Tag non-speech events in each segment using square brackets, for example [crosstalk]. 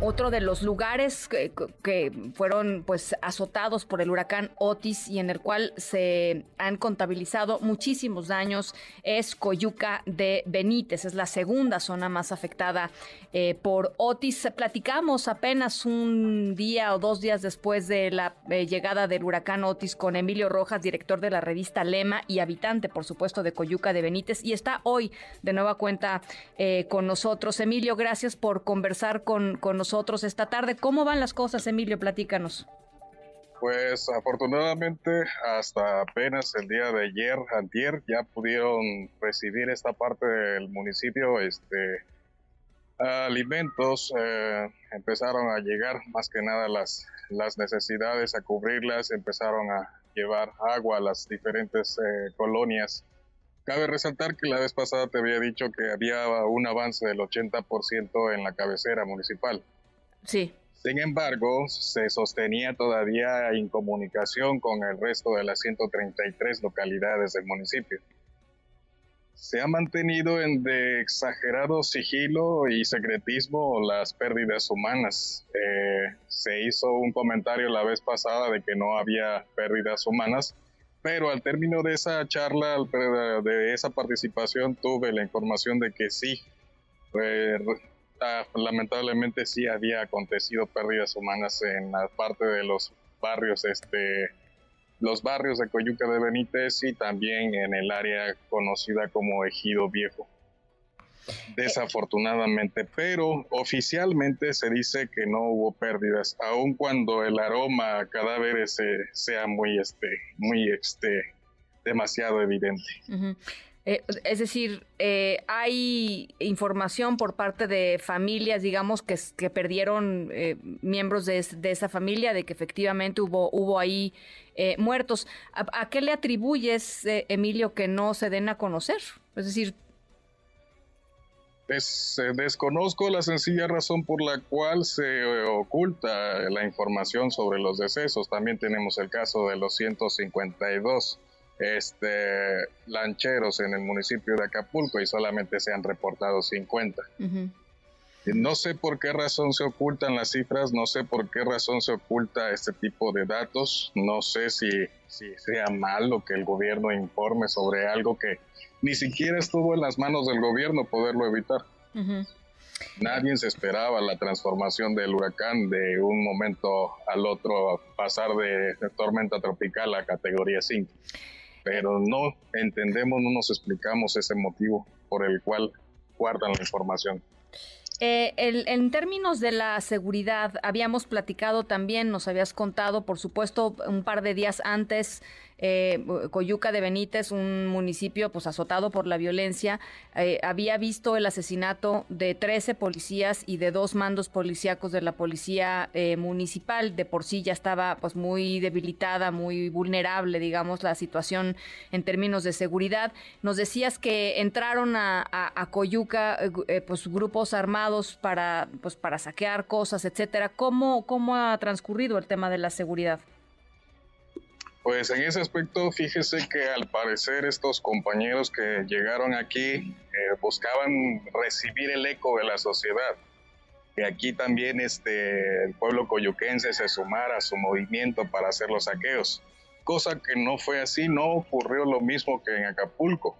otro de los lugares que, fueron pues azotados por el huracán Otis y en el cual se han contabilizado muchísimos daños es Coyuca de Benítez, es la segunda zona más afectada eh, por Otis. Platicamos apenas un día o dos días después de la eh, llegada del huracán Otis con Emilio Rojas, director de la revista Lema y habitante, por supuesto, de Coyuca de Benítez y está hoy de nueva cuenta eh, con nosotros. Emilio, gracias por conversar con, con nosotros esta tarde. ¿Cómo van las cosas, Emilio? Platícanos. Pues afortunadamente hasta apenas el día de ayer, antier, ya pudieron recibir esta parte del municipio este, alimentos, eh, empezaron a llegar más que nada las, las necesidades, a cubrirlas, empezaron a llevar agua a las diferentes eh, colonias. Cabe resaltar que la vez pasada te había dicho que había un avance del 80% en la cabecera municipal. Sí. Sin embargo, se sostenía todavía en comunicación con el resto de las 133 localidades del municipio. Se ha mantenido en exagerado sigilo y secretismo las pérdidas humanas. Eh, se hizo un comentario la vez pasada de que no había pérdidas humanas, pero al término de esa charla, de esa participación, tuve la información de que sí, eh, lamentablemente sí había acontecido pérdidas humanas en la parte de los barrios, este, los barrios de Coyuca de Benítez y también en el área conocida como Ejido Viejo. Desafortunadamente, pero oficialmente se dice que no hubo pérdidas, aun cuando el aroma a cadáveres sea muy, este, muy, este, demasiado evidente. Eh, es decir, eh, hay información por parte de familias, digamos, que, perdieron eh, miembros de, esa familia, de que efectivamente hubo, hubo ahí muertos. ¿A, qué le atribuyes, Emilio, que no se den a conocer? Es decir... desconozco la sencilla razón por la cual se oculta la información sobre los decesos. También tenemos el caso de los 152 este, lancheros en el municipio de Acapulco y solamente se han reportado 50. No sé por qué razón se ocultan las cifras, no sé por qué razón se oculta este tipo de datos, no sé si, si sea malo que el gobierno informe sobre algo que ni siquiera estuvo en las manos del gobierno poderlo evitar. Nadie se esperaba la transformación del huracán de un momento al otro, pasar de tormenta tropical a categoría 5 pero no entendemos, no nos explicamos ese motivo por el cual guardan la información. Eh, en términos de la seguridad, habíamos platicado también, nos habías contado, por supuesto, un par de días antes eh, Coyuca de Benítez, un municipio pues azotado por la violencia, eh, había visto el asesinato de 13 policías y de dos mandos policíacos de la policía eh, municipal. De por sí ya estaba pues muy debilitada, muy vulnerable, digamos, la situación en términos de seguridad. Nos decías que entraron a, Coyuca pues grupos armados para pues para saquear cosas, etcétera. ¿Cómo, ¿Cómo ha transcurrido el tema de la seguridad? Pues en ese aspecto, fíjese que al parecer estos compañeros que llegaron aquí eh, buscaban recibir el eco de la sociedad. Que aquí también este, el pueblo coyuquense se sumara a su movimiento para hacer los saqueos. Cosa que no fue así, no ocurrió lo mismo que en Acapulco.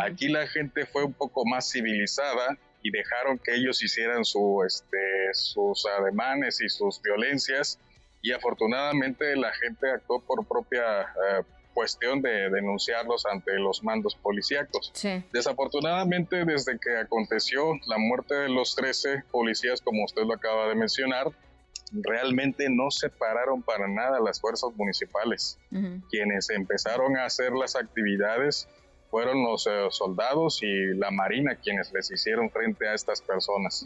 Aquí la gente fue un poco más civilizada y dejaron que ellos hicieran su, este, sus ademanes y sus violencias y afortunadamente la gente actuó por propia eh, cuestión de denunciarlos ante los mandos policíacos. Desafortunadamente, desde que aconteció la muerte de los 13 policías, como usted lo acaba de mencionar, realmente no se pararon para nada las fuerzas municipales. Quienes empezaron a hacer las actividades fueron los eh, soldados y la marina quienes les hicieron frente a estas personas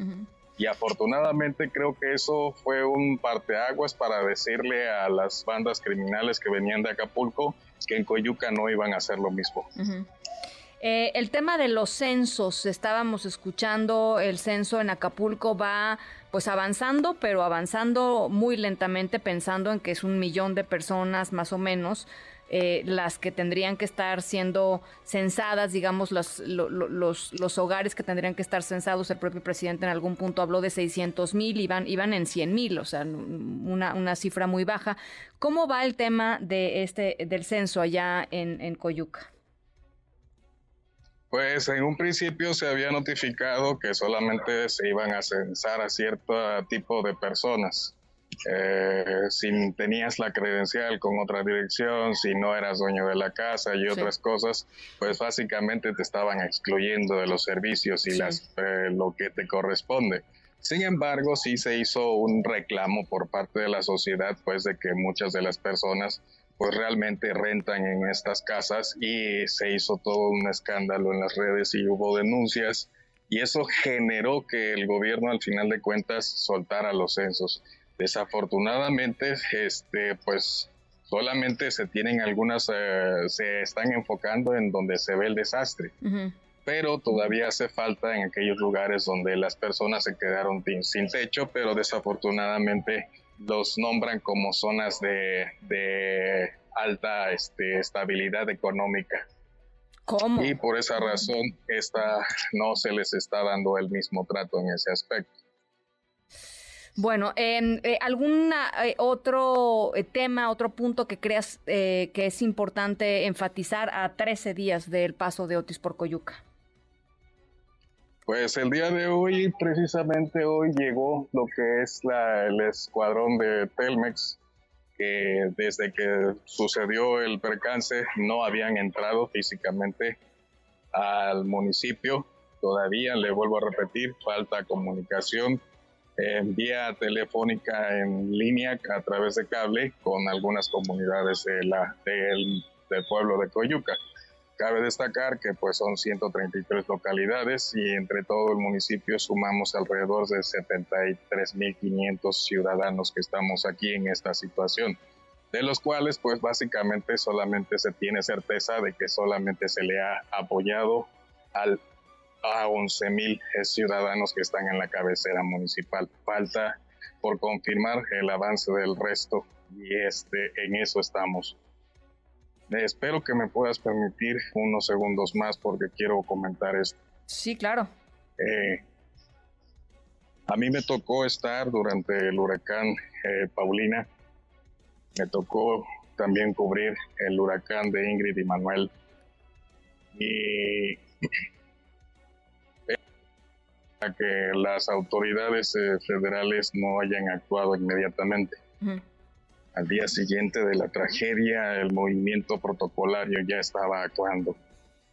y afortunadamente creo que eso fue un parteaguas para decirle a las bandas criminales que venían de Acapulco que en Coyuca no iban a hacer lo mismo. Eh, el tema de los censos, estábamos escuchando, el censo en Acapulco va pues avanzando, pero avanzando muy lentamente, pensando en que es un millón de personas más o menos eh, las que tendrían que estar siendo censadas, digamos, los, los, los, hogares que tendrían que estar censados. El propio presidente en algún punto habló de 600 mil, iban, iban en 100 mil, o sea, una, una cifra muy baja. ¿Cómo va el tema de este, del censo allá en, en Coyuca? Pues en un principio se había notificado que solamente se iban a censar a cierto tipo de personas. Eh, si tenías la credencial con otra dirección, si no eras dueño de la casa y otras cosas, pues básicamente te estaban excluyendo de los servicios y las, eh, lo que te corresponde. Sin embargo, sí se hizo un reclamo por parte de la sociedad, pues de que muchas de las personas pues realmente rentan en estas casas y se hizo todo un escándalo en las redes y hubo denuncias y eso generó que el gobierno al final de cuentas soltara los censos. Desafortunadamente, este, pues solamente se tienen algunas, eh, se están enfocando en donde se ve el desastre, pero todavía hace falta en aquellos lugares donde las personas se quedaron sin techo, pero desafortunadamente los nombran como zonas de, alta este, estabilidad económica. ¿Cómo? Y por esa razón esta, no se les está dando el mismo trato en ese aspecto. Bueno, eh, ¿algún eh, otro eh, tema, otro punto que creas que es importante enfatizar a 13 días del paso de Otis por Coyuca? Pues el día de hoy, precisamente hoy llegó lo que es la, el escuadrón de Telmex, que desde que sucedió el percance no habían entrado físicamente al municipio. Todavía, le vuelvo a repetir, falta comunicación en vía telefónica en línea a través de cable con algunas comunidades de la, del, del pueblo de Coyuca. Cabe destacar que pues son 133 localidades y entre todo el municipio sumamos alrededor de 73.500 ciudadanos que estamos aquí en esta situación, de los cuales pues básicamente solamente se tiene certeza de que solamente se le ha apoyado al a 11.000 ciudadanos que están en la cabecera municipal. Falta por confirmar el avance del resto y este, en eso estamos. espero que me puedas permitir unos segundos más porque quiero comentar esto. Sí, claro. Eh, a mí me tocó estar durante el huracán eh, Paulina. Me tocó también cubrir el huracán de Ingrid y Manuel. Y [clears throat] que las autoridades eh, federales no hayan actuado inmediatamente. Al día siguiente de la tragedia, el movimiento protocolario ya estaba actuando,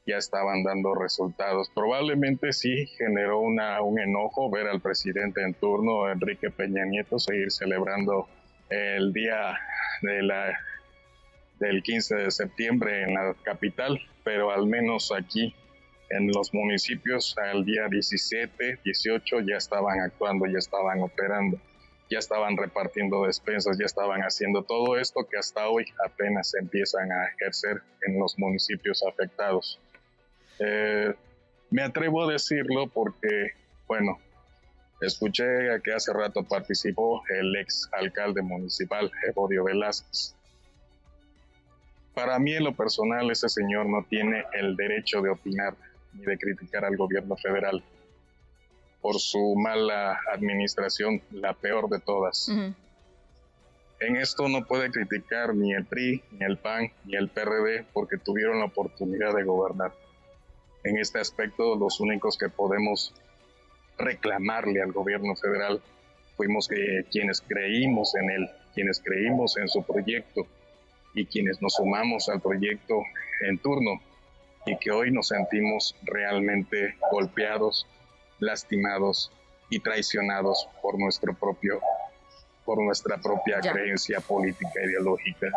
ya estaban dando resultados. Probablemente sí generó una, un enojo ver al presidente en turno, Enrique Peña Nieto, seguir celebrando el día de la, del 15 de septiembre en la capital, pero al menos aquí en los municipios al día 17, 18 ya estaban actuando, ya estaban operando, ya estaban repartiendo despensas, ya estaban haciendo todo esto que hasta hoy apenas empiezan a ejercer en los municipios afectados. Eh, me atrevo a decirlo porque, bueno, escuché que hace rato participó el ex alcalde municipal, Evodio Velázquez. Para mí, en lo personal, ese señor no tiene el derecho de opinar ni de criticar al gobierno federal por su mala administración, la peor de todas. En esto no puede criticar ni el PRI, ni el PAN, ni el PRD porque tuvieron la oportunidad de gobernar. En este aspecto, los únicos que podemos reclamarle al gobierno federal fuimos que, quienes creímos en él, quienes creímos en su proyecto y quienes nos sumamos al proyecto en turno y que hoy nos sentimos realmente golpeados, lastimados y traicionados por nuestro propio por nuestra propia creencia política ideológica.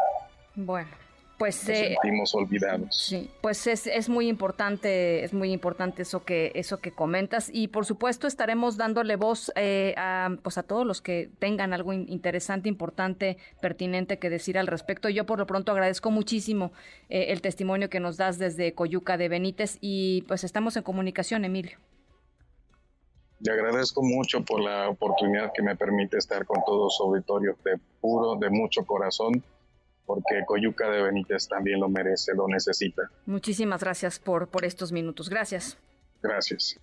Bueno, pues nos eh, sentimos olvidados. Sí, pues es, es, muy importante, es muy importante eso que eso que comentas y por supuesto estaremos dándole voz eh, a pues a todos los que tengan algo interesante, importante, pertinente que decir al respecto. Yo por lo pronto agradezco muchísimo eh, el testimonio que nos das desde Coyuca de Benítez y pues estamos en comunicación, Emilio. Le agradezco mucho por la oportunidad que me permite estar con todos los auditorios de puro, de mucho corazón porque Coyuca de Benítez también lo merece, lo necesita. Muchísimas gracias por, por estos minutos. Gracias. Gracias.